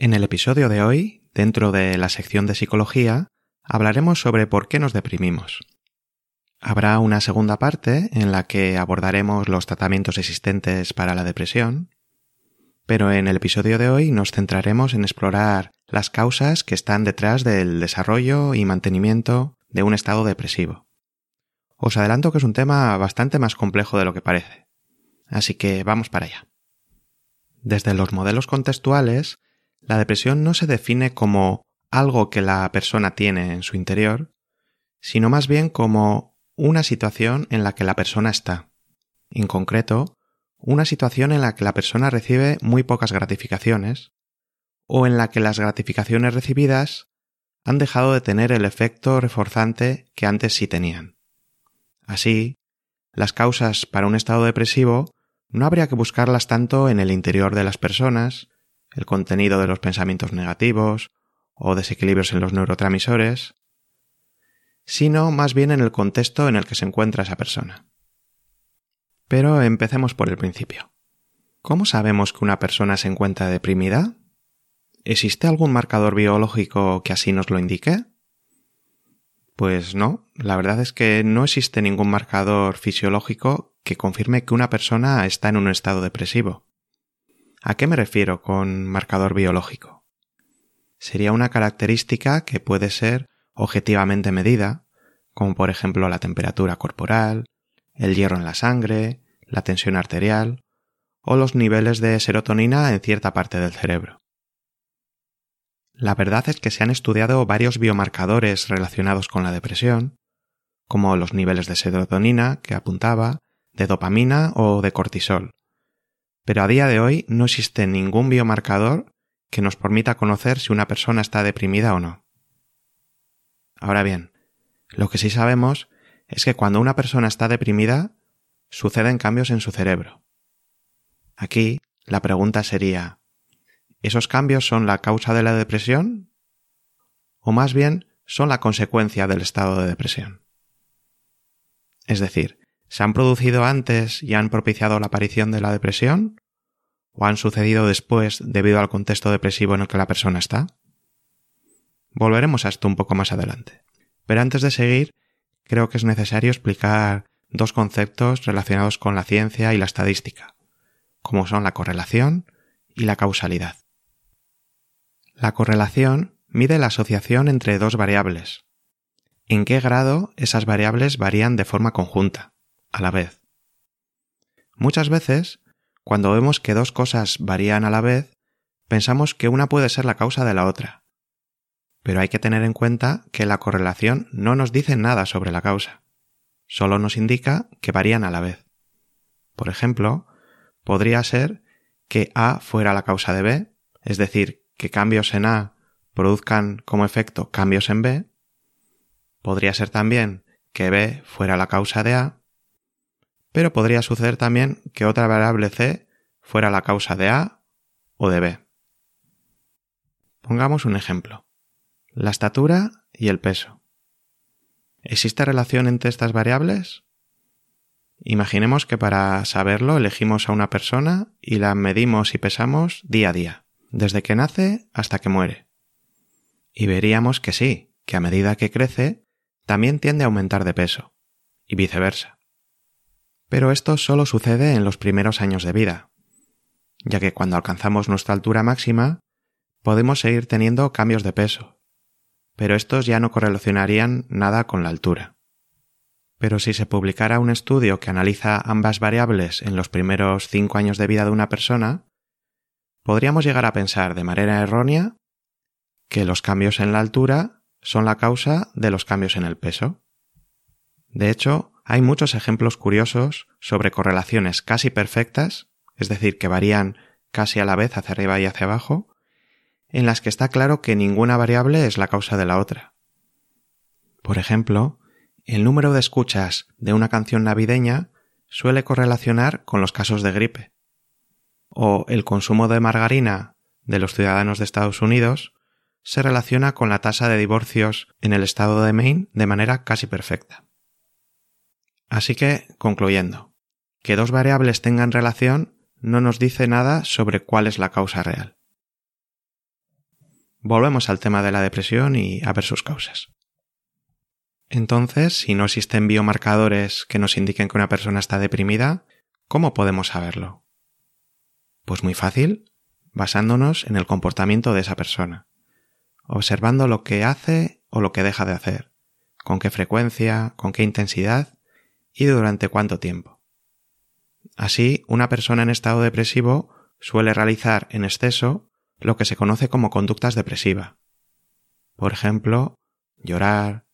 En el episodio de hoy, dentro de la sección de psicología, hablaremos sobre por qué nos deprimimos. Habrá una segunda parte en la que abordaremos los tratamientos existentes para la depresión, pero en el episodio de hoy nos centraremos en explorar las causas que están detrás del desarrollo y mantenimiento de un estado depresivo. Os adelanto que es un tema bastante más complejo de lo que parece, así que vamos para allá. Desde los modelos contextuales la depresión no se define como algo que la persona tiene en su interior, sino más bien como una situación en la que la persona está. En concreto, una situación en la que la persona recibe muy pocas gratificaciones, o en la que las gratificaciones recibidas han dejado de tener el efecto reforzante que antes sí tenían. Así, las causas para un estado depresivo no habría que buscarlas tanto en el interior de las personas, el contenido de los pensamientos negativos o desequilibrios en los neurotransmisores, sino más bien en el contexto en el que se encuentra esa persona. Pero empecemos por el principio. ¿Cómo sabemos que una persona se encuentra deprimida? ¿Existe algún marcador biológico que así nos lo indique? Pues no, la verdad es que no existe ningún marcador fisiológico que confirme que una persona está en un estado depresivo. ¿A qué me refiero con marcador biológico? Sería una característica que puede ser objetivamente medida, como por ejemplo la temperatura corporal, el hierro en la sangre, la tensión arterial o los niveles de serotonina en cierta parte del cerebro. La verdad es que se han estudiado varios biomarcadores relacionados con la depresión, como los niveles de serotonina que apuntaba, de dopamina o de cortisol, pero a día de hoy no existe ningún biomarcador que nos permita conocer si una persona está deprimida o no. Ahora bien, lo que sí sabemos es que cuando una persona está deprimida, suceden cambios en su cerebro. Aquí, la pregunta sería, ¿esos cambios son la causa de la depresión? ¿O más bien son la consecuencia del estado de depresión? Es decir, ¿Se han producido antes y han propiciado la aparición de la depresión? ¿O han sucedido después debido al contexto depresivo en el que la persona está? Volveremos a esto un poco más adelante. Pero antes de seguir, creo que es necesario explicar dos conceptos relacionados con la ciencia y la estadística, como son la correlación y la causalidad. La correlación mide la asociación entre dos variables. ¿En qué grado esas variables varían de forma conjunta? A la vez. Muchas veces, cuando vemos que dos cosas varían a la vez, pensamos que una puede ser la causa de la otra. Pero hay que tener en cuenta que la correlación no nos dice nada sobre la causa, solo nos indica que varían a la vez. Por ejemplo, podría ser que A fuera la causa de B, es decir, que cambios en A produzcan como efecto cambios en B. Podría ser también que B fuera la causa de A pero podría suceder también que otra variable c fuera la causa de A o de B. Pongamos un ejemplo. La estatura y el peso. ¿Existe relación entre estas variables? Imaginemos que para saberlo elegimos a una persona y la medimos y pesamos día a día, desde que nace hasta que muere. Y veríamos que sí, que a medida que crece, también tiende a aumentar de peso, y viceversa. Pero esto solo sucede en los primeros años de vida, ya que cuando alcanzamos nuestra altura máxima, podemos seguir teniendo cambios de peso, pero estos ya no correlacionarían nada con la altura. Pero si se publicara un estudio que analiza ambas variables en los primeros cinco años de vida de una persona, podríamos llegar a pensar de manera errónea que los cambios en la altura son la causa de los cambios en el peso. De hecho, hay muchos ejemplos curiosos sobre correlaciones casi perfectas, es decir, que varían casi a la vez hacia arriba y hacia abajo, en las que está claro que ninguna variable es la causa de la otra. Por ejemplo, el número de escuchas de una canción navideña suele correlacionar con los casos de gripe. O el consumo de margarina de los ciudadanos de Estados Unidos se relaciona con la tasa de divorcios en el estado de Maine de manera casi perfecta. Así que, concluyendo, que dos variables tengan relación no nos dice nada sobre cuál es la causa real. Volvemos al tema de la depresión y a ver sus causas. Entonces, si no existen biomarcadores que nos indiquen que una persona está deprimida, ¿cómo podemos saberlo? Pues muy fácil, basándonos en el comportamiento de esa persona, observando lo que hace o lo que deja de hacer, con qué frecuencia, con qué intensidad y durante cuánto tiempo. Así, una persona en estado depresivo suele realizar en exceso lo que se conoce como conductas depresivas. Por ejemplo, llorar,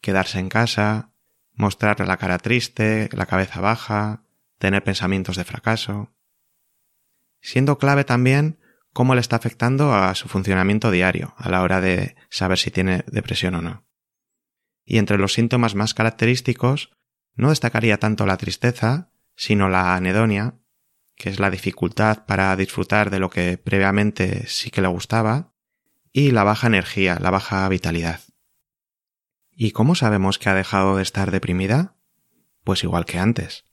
quedarse en casa, mostrar la cara triste, la cabeza baja, tener pensamientos de fracaso. Siendo clave también cómo le está afectando a su funcionamiento diario a la hora de saber si tiene depresión o no. Y entre los síntomas más característicos no destacaría tanto la tristeza, sino la anedonia, que es la dificultad para disfrutar de lo que previamente sí que le gustaba, y la baja energía, la baja vitalidad. ¿Y cómo sabemos que ha dejado de estar deprimida? Pues igual que antes.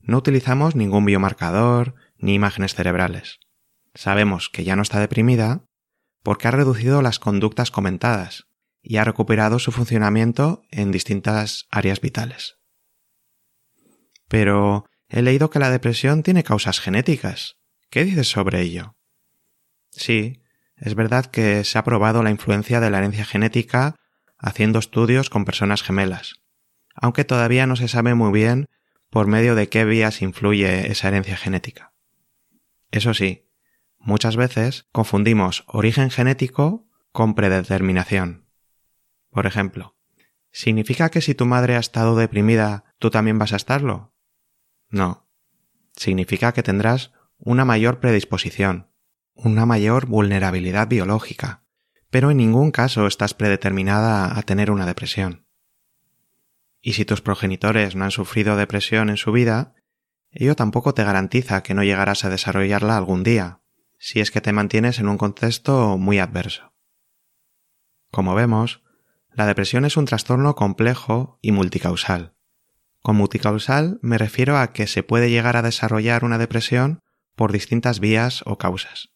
No utilizamos ningún biomarcador ni imágenes cerebrales. Sabemos que ya no está deprimida porque ha reducido las conductas comentadas y ha recuperado su funcionamiento en distintas áreas vitales. Pero he leído que la depresión tiene causas genéticas. ¿Qué dices sobre ello? Sí, es verdad que se ha probado la influencia de la herencia genética haciendo estudios con personas gemelas, aunque todavía no se sabe muy bien por medio de qué vías influye esa herencia genética. Eso sí, muchas veces confundimos origen genético con predeterminación. Por ejemplo, ¿significa que si tu madre ha estado deprimida, tú también vas a estarlo? No. Significa que tendrás una mayor predisposición, una mayor vulnerabilidad biológica, pero en ningún caso estás predeterminada a tener una depresión. Y si tus progenitores no han sufrido depresión en su vida, ello tampoco te garantiza que no llegarás a desarrollarla algún día, si es que te mantienes en un contexto muy adverso. Como vemos, la depresión es un trastorno complejo y multicausal. Con multicausal me refiero a que se puede llegar a desarrollar una depresión por distintas vías o causas,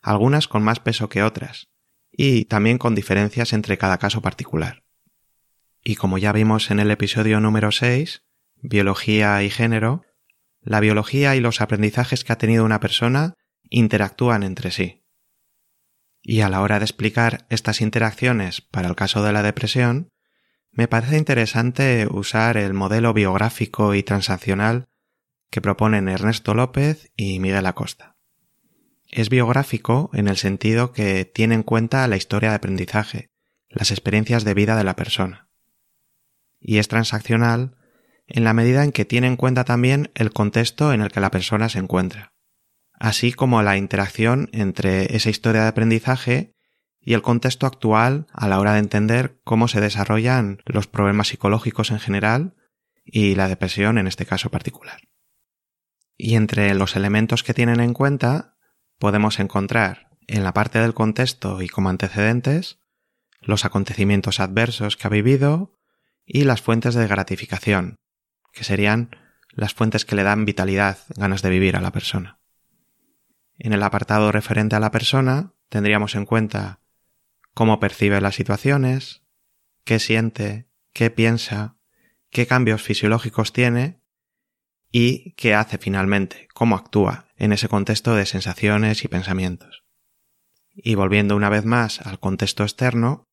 algunas con más peso que otras, y también con diferencias entre cada caso particular. Y como ya vimos en el episodio número 6, Biología y Género, la biología y los aprendizajes que ha tenido una persona interactúan entre sí. Y a la hora de explicar estas interacciones para el caso de la depresión, me parece interesante usar el modelo biográfico y transaccional que proponen Ernesto López y Miguel Acosta. Es biográfico en el sentido que tiene en cuenta la historia de aprendizaje, las experiencias de vida de la persona. Y es transaccional en la medida en que tiene en cuenta también el contexto en el que la persona se encuentra, así como la interacción entre esa historia de aprendizaje y el contexto actual a la hora de entender cómo se desarrollan los problemas psicológicos en general y la depresión en este caso particular. Y entre los elementos que tienen en cuenta podemos encontrar en la parte del contexto y como antecedentes los acontecimientos adversos que ha vivido y las fuentes de gratificación, que serían las fuentes que le dan vitalidad, ganas de vivir a la persona. En el apartado referente a la persona tendríamos en cuenta cómo percibe las situaciones, qué siente, qué piensa, qué cambios fisiológicos tiene y qué hace finalmente, cómo actúa en ese contexto de sensaciones y pensamientos. Y volviendo una vez más al contexto externo,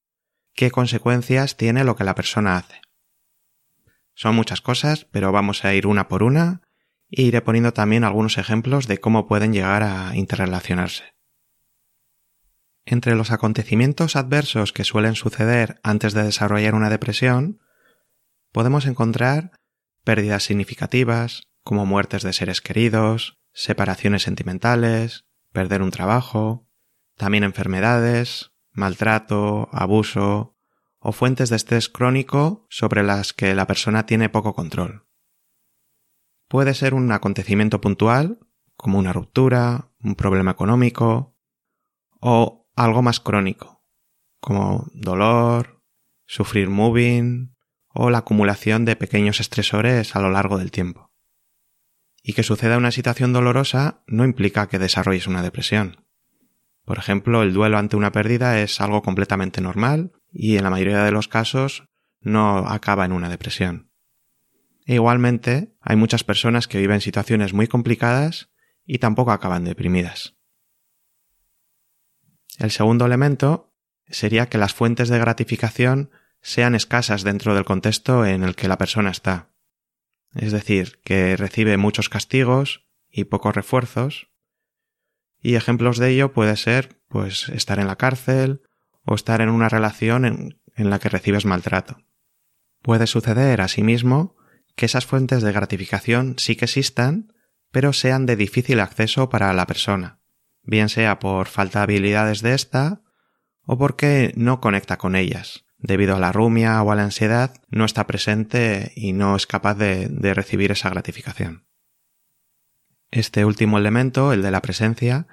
qué consecuencias tiene lo que la persona hace. Son muchas cosas, pero vamos a ir una por una e iré poniendo también algunos ejemplos de cómo pueden llegar a interrelacionarse. Entre los acontecimientos adversos que suelen suceder antes de desarrollar una depresión, podemos encontrar pérdidas significativas, como muertes de seres queridos, separaciones sentimentales, perder un trabajo, también enfermedades, maltrato, abuso o fuentes de estrés crónico sobre las que la persona tiene poco control. Puede ser un acontecimiento puntual, como una ruptura, un problema económico, o algo más crónico, como dolor, sufrir moving o la acumulación de pequeños estresores a lo largo del tiempo. Y que suceda una situación dolorosa no implica que desarrolles una depresión. Por ejemplo, el duelo ante una pérdida es algo completamente normal y en la mayoría de los casos no acaba en una depresión. E igualmente, hay muchas personas que viven situaciones muy complicadas y tampoco acaban deprimidas. El segundo elemento sería que las fuentes de gratificación sean escasas dentro del contexto en el que la persona está. Es decir, que recibe muchos castigos y pocos refuerzos, y ejemplos de ello puede ser, pues, estar en la cárcel o estar en una relación en, en la que recibes maltrato. Puede suceder, asimismo, que esas fuentes de gratificación sí que existan, pero sean de difícil acceso para la persona, bien sea por falta de habilidades de ésta o porque no conecta con ellas. Debido a la rumia o a la ansiedad, no está presente y no es capaz de, de recibir esa gratificación. Este último elemento, el de la presencia,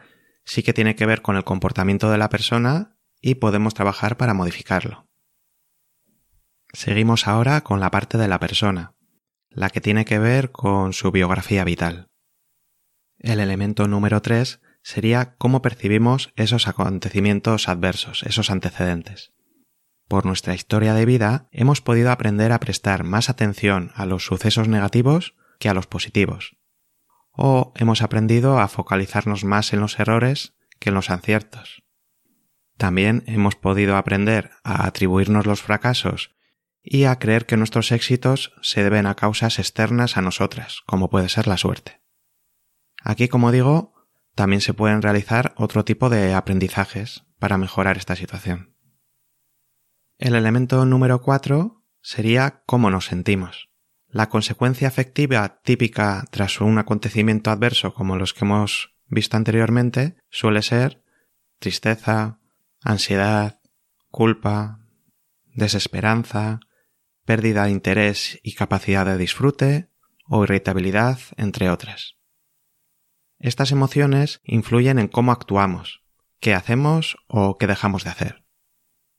sí que tiene que ver con el comportamiento de la persona y podemos trabajar para modificarlo. Seguimos ahora con la parte de la persona, la que tiene que ver con su biografía vital. El elemento número 3 sería cómo percibimos esos acontecimientos adversos, esos antecedentes. Por nuestra historia de vida hemos podido aprender a prestar más atención a los sucesos negativos que a los positivos, o hemos aprendido a focalizarnos más en los errores que en los aciertos. También hemos podido aprender a atribuirnos los fracasos y a creer que nuestros éxitos se deben a causas externas a nosotras, como puede ser la suerte. Aquí, como digo, también se pueden realizar otro tipo de aprendizajes para mejorar esta situación. El elemento número cuatro sería cómo nos sentimos. La consecuencia afectiva típica tras un acontecimiento adverso como los que hemos visto anteriormente suele ser tristeza, ansiedad, culpa, desesperanza, pérdida de interés y capacidad de disfrute o irritabilidad, entre otras. Estas emociones influyen en cómo actuamos, qué hacemos o qué dejamos de hacer.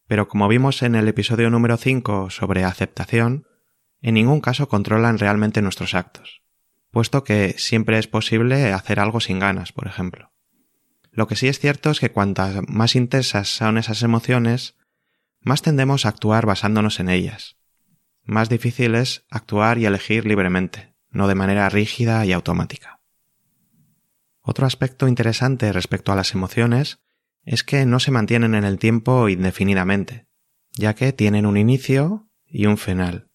Pero como vimos en el episodio número 5 sobre aceptación, en ningún caso controlan realmente nuestros actos, puesto que siempre es posible hacer algo sin ganas, por ejemplo. Lo que sí es cierto es que cuantas más intensas son esas emociones, más tendemos a actuar basándonos en ellas. Más difícil es actuar y elegir libremente, no de manera rígida y automática. Otro aspecto interesante respecto a las emociones es que no se mantienen en el tiempo indefinidamente, ya que tienen un inicio y un final.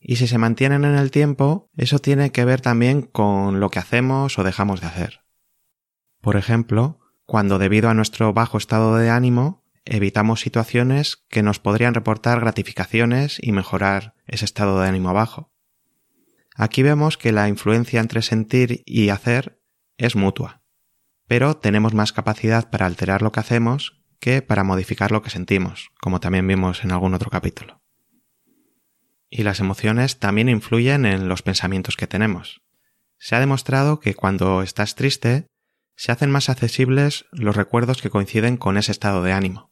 Y si se mantienen en el tiempo, eso tiene que ver también con lo que hacemos o dejamos de hacer. Por ejemplo, cuando debido a nuestro bajo estado de ánimo evitamos situaciones que nos podrían reportar gratificaciones y mejorar ese estado de ánimo bajo. Aquí vemos que la influencia entre sentir y hacer es mutua, pero tenemos más capacidad para alterar lo que hacemos que para modificar lo que sentimos, como también vimos en algún otro capítulo. Y las emociones también influyen en los pensamientos que tenemos. Se ha demostrado que cuando estás triste, se hacen más accesibles los recuerdos que coinciden con ese estado de ánimo.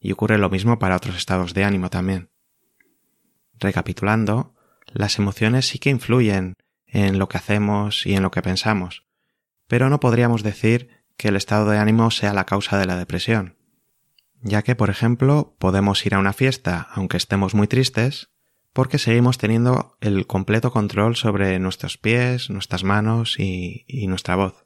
Y ocurre lo mismo para otros estados de ánimo también. Recapitulando, las emociones sí que influyen en lo que hacemos y en lo que pensamos, pero no podríamos decir que el estado de ánimo sea la causa de la depresión, ya que, por ejemplo, podemos ir a una fiesta aunque estemos muy tristes, porque seguimos teniendo el completo control sobre nuestros pies, nuestras manos y, nuestra voz.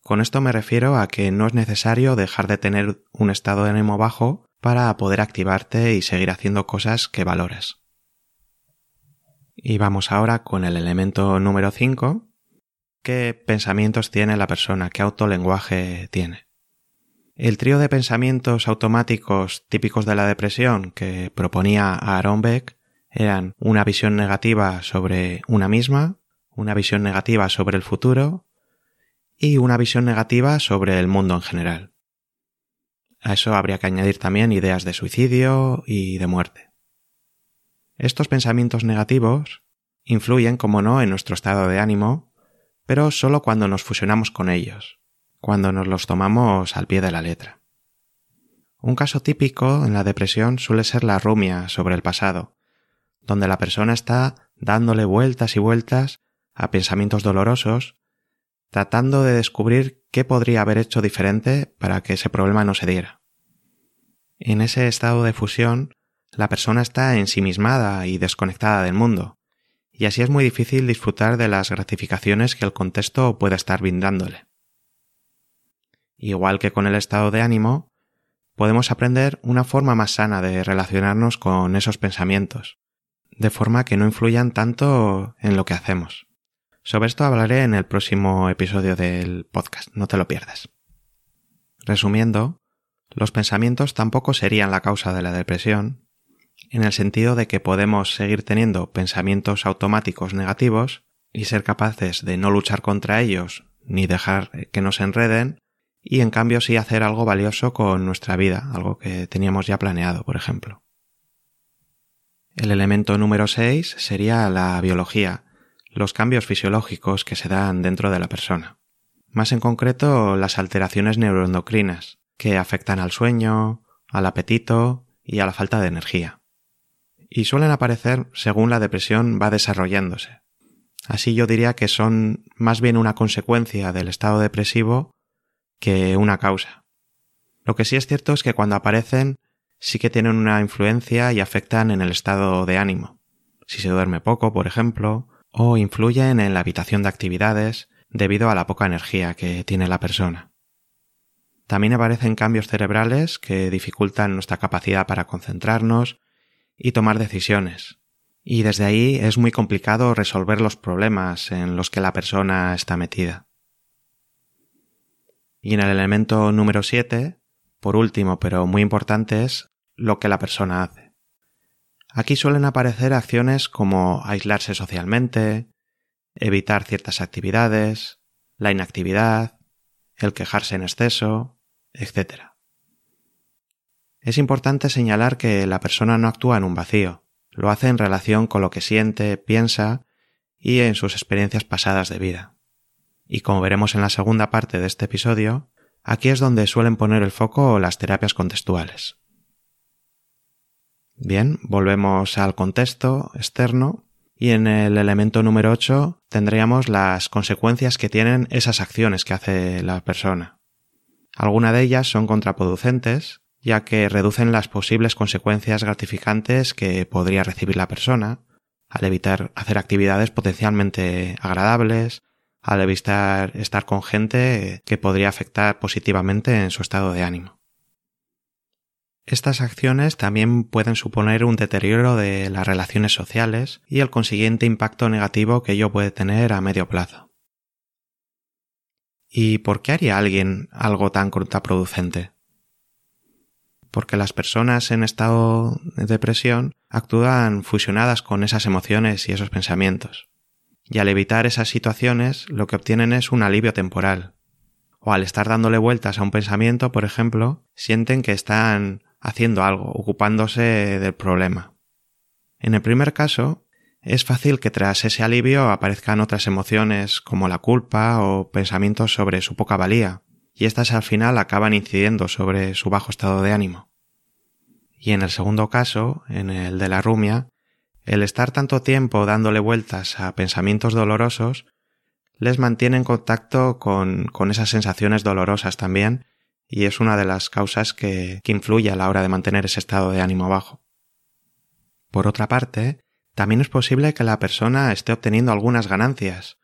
Con esto me refiero a que no es necesario dejar de tener un estado de ánimo bajo para poder activarte y seguir haciendo cosas que valoras. Y vamos ahora con el elemento número 5. ¿Qué pensamientos tiene la persona? ¿Qué autolenguaje tiene? El trío de pensamientos automáticos típicos de la depresión que proponía Aaron Beck eran una visión negativa sobre una misma, una visión negativa sobre el futuro y una visión negativa sobre el mundo en general. A eso habría que añadir también ideas de suicidio y de muerte. Estos pensamientos negativos influyen, como no, en nuestro estado de ánimo, pero solo cuando nos fusionamos con ellos, cuando nos los tomamos al pie de la letra. Un caso típico en la depresión suele ser la rumia sobre el pasado, donde la persona está dándole vueltas y vueltas a pensamientos dolorosos, tratando de descubrir qué podría haber hecho diferente para que ese problema no se diera. En ese estado de fusión, la persona está ensimismada y desconectada del mundo, y así es muy difícil disfrutar de las gratificaciones que el contexto puede estar brindándole. Igual que con el estado de ánimo, podemos aprender una forma más sana de relacionarnos con esos pensamientos, de forma que no influyan tanto en lo que hacemos. Sobre esto hablaré en el próximo episodio del podcast, no te lo pierdas. Resumiendo, los pensamientos tampoco serían la causa de la depresión, en el sentido de que podemos seguir teniendo pensamientos automáticos negativos y ser capaces de no luchar contra ellos ni dejar que nos enreden, y en cambio sí hacer algo valioso con nuestra vida, algo que teníamos ya planeado, por ejemplo. El elemento número 6 sería la biología, los cambios fisiológicos que se dan dentro de la persona. Más en concreto, las alteraciones neuroendocrinas, que afectan al sueño, al apetito y a la falta de energía. Y suelen aparecer según la depresión va desarrollándose. Así yo diría que son más bien una consecuencia del estado depresivo que una causa. Lo que sí es cierto es que cuando aparecen sí que tienen una influencia y afectan en el estado de ánimo. Si se duerme poco, por ejemplo, o influyen en la habitación de actividades debido a la poca energía que tiene la persona. También aparecen cambios cerebrales que dificultan nuestra capacidad para concentrarnos y tomar decisiones. Y desde ahí es muy complicado resolver los problemas en los que la persona está metida. Y en el elemento número 7, por último pero muy importante, es lo que la persona hace. Aquí suelen aparecer acciones como aislarse socialmente, evitar ciertas actividades, la inactividad, el quejarse en exceso, etc. Es importante señalar que la persona no actúa en un vacío, lo hace en relación con lo que siente, piensa y en sus experiencias pasadas de vida y como veremos en la segunda parte de este episodio, aquí es donde suelen poner el foco las terapias contextuales. Bien, volvemos al contexto externo y en el elemento número 8 tendríamos las consecuencias que tienen esas acciones que hace la persona. Algunas de ellas son contraproducentes, ya que reducen las posibles consecuencias gratificantes que podría recibir la persona, al evitar hacer actividades potencialmente agradables, al evitar estar con gente que podría afectar positivamente en su estado de ánimo. Estas acciones también pueden suponer un deterioro de las relaciones sociales y el consiguiente impacto negativo que ello puede tener a medio plazo. ¿Y por qué haría alguien algo tan contraproducente? Porque las personas en estado de depresión actúan fusionadas con esas emociones y esos pensamientos y al evitar esas situaciones lo que obtienen es un alivio temporal. O al estar dándole vueltas a un pensamiento, por ejemplo, sienten que están haciendo algo, ocupándose del problema. En el primer caso, es fácil que tras ese alivio aparezcan otras emociones como la culpa o pensamientos sobre su poca valía, y éstas al final acaban incidiendo sobre su bajo estado de ánimo. Y en el segundo caso, en el de la rumia, el estar tanto tiempo dándole vueltas a pensamientos dolorosos les mantiene en contacto con, esas sensaciones dolorosas también y es una de las causas que, que influye a la hora de mantener ese estado de ánimo bajo. Por otra parte, también es posible que la persona esté obteniendo algunas ganancias,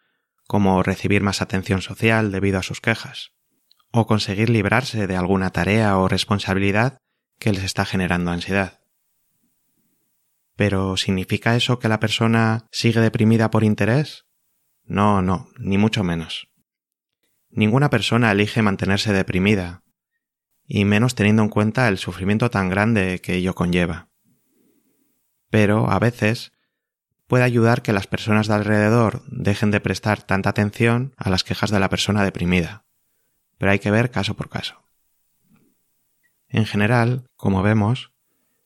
como recibir más atención social debido a sus quejas, o conseguir librarse de alguna tarea o responsabilidad que les está generando ansiedad. Pero ¿significa eso que la persona sigue deprimida por interés? No, no, ni mucho menos. Ninguna persona elige mantenerse deprimida. y menos teniendo en cuenta el sufrimiento tan grande que ello conlleva. Pero, a veces, puede ayudar que las personas de alrededor dejen de prestar tanta atención a las quejas de la persona deprimida. Pero hay que ver caso por caso. En general, como vemos,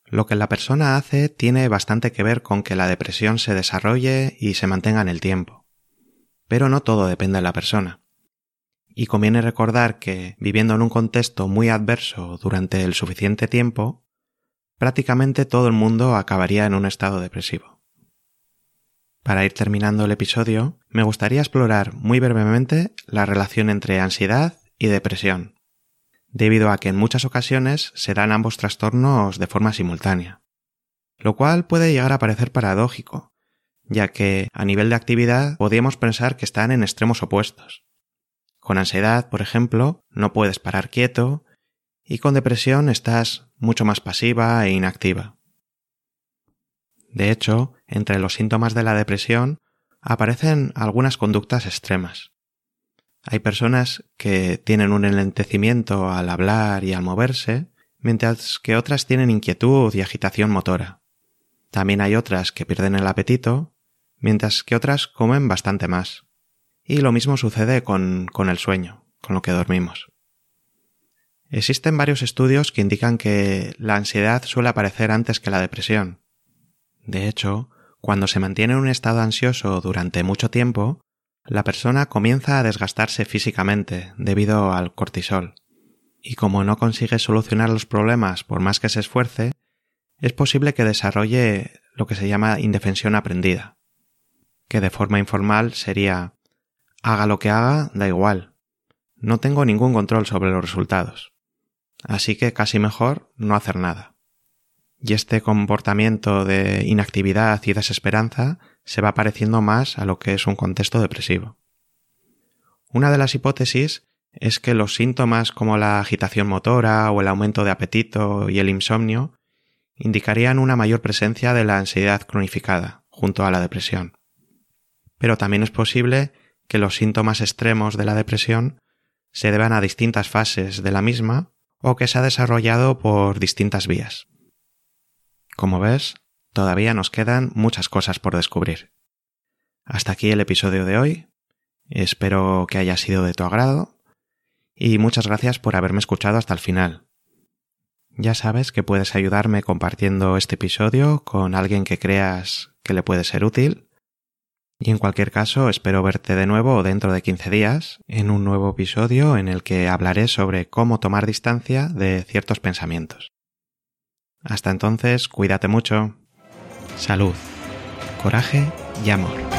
lo que la persona hace tiene bastante que ver con que la depresión se desarrolle y se mantenga en el tiempo. Pero no todo depende de la persona. Y conviene recordar que, viviendo en un contexto muy adverso durante el suficiente tiempo, prácticamente todo el mundo acabaría en un estado depresivo. Para ir terminando el episodio, me gustaría explorar muy brevemente la relación entre ansiedad y depresión, debido a que en muchas ocasiones se dan ambos trastornos de forma simultánea, lo cual puede llegar a parecer paradójico, ya que a nivel de actividad podríamos pensar que están en extremos opuestos. Con ansiedad, por ejemplo, no puedes parar quieto y con depresión estás mucho más pasiva e inactiva. De hecho, entre los síntomas de la depresión aparecen algunas conductas extremas. Hay personas que tienen un enlentecimiento al hablar y al moverse, mientras que otras tienen inquietud y agitación motora. También hay otras que pierden el apetito, mientras que otras comen bastante más. Y lo mismo sucede con, con el sueño, con lo que dormimos. Existen varios estudios que indican que la ansiedad suele aparecer antes que la depresión. De hecho, cuando se mantiene en un estado ansioso durante mucho tiempo, la persona comienza a desgastarse físicamente debido al cortisol. Y como no consigue solucionar los problemas por más que se esfuerce, es posible que desarrolle lo que se llama indefensión aprendida, que de forma informal sería haga lo que haga, da igual. No tengo ningún control sobre los resultados así que casi mejor no hacer nada. Y este comportamiento de inactividad y desesperanza se va pareciendo más a lo que es un contexto depresivo. Una de las hipótesis es que los síntomas como la agitación motora o el aumento de apetito y el insomnio indicarían una mayor presencia de la ansiedad cronificada junto a la depresión. Pero también es posible que los síntomas extremos de la depresión se deban a distintas fases de la misma o que se ha desarrollado por distintas vías. Como ves, todavía nos quedan muchas cosas por descubrir. Hasta aquí el episodio de hoy. Espero que haya sido de tu agrado y muchas gracias por haberme escuchado hasta el final. Ya sabes que puedes ayudarme compartiendo este episodio con alguien que creas que le puede ser útil y en cualquier caso, espero verte de nuevo dentro de 15 días en un nuevo episodio en el que hablaré sobre cómo tomar distancia de ciertos pensamientos. Hasta entonces, cuídate mucho. Salud, coraje y amor.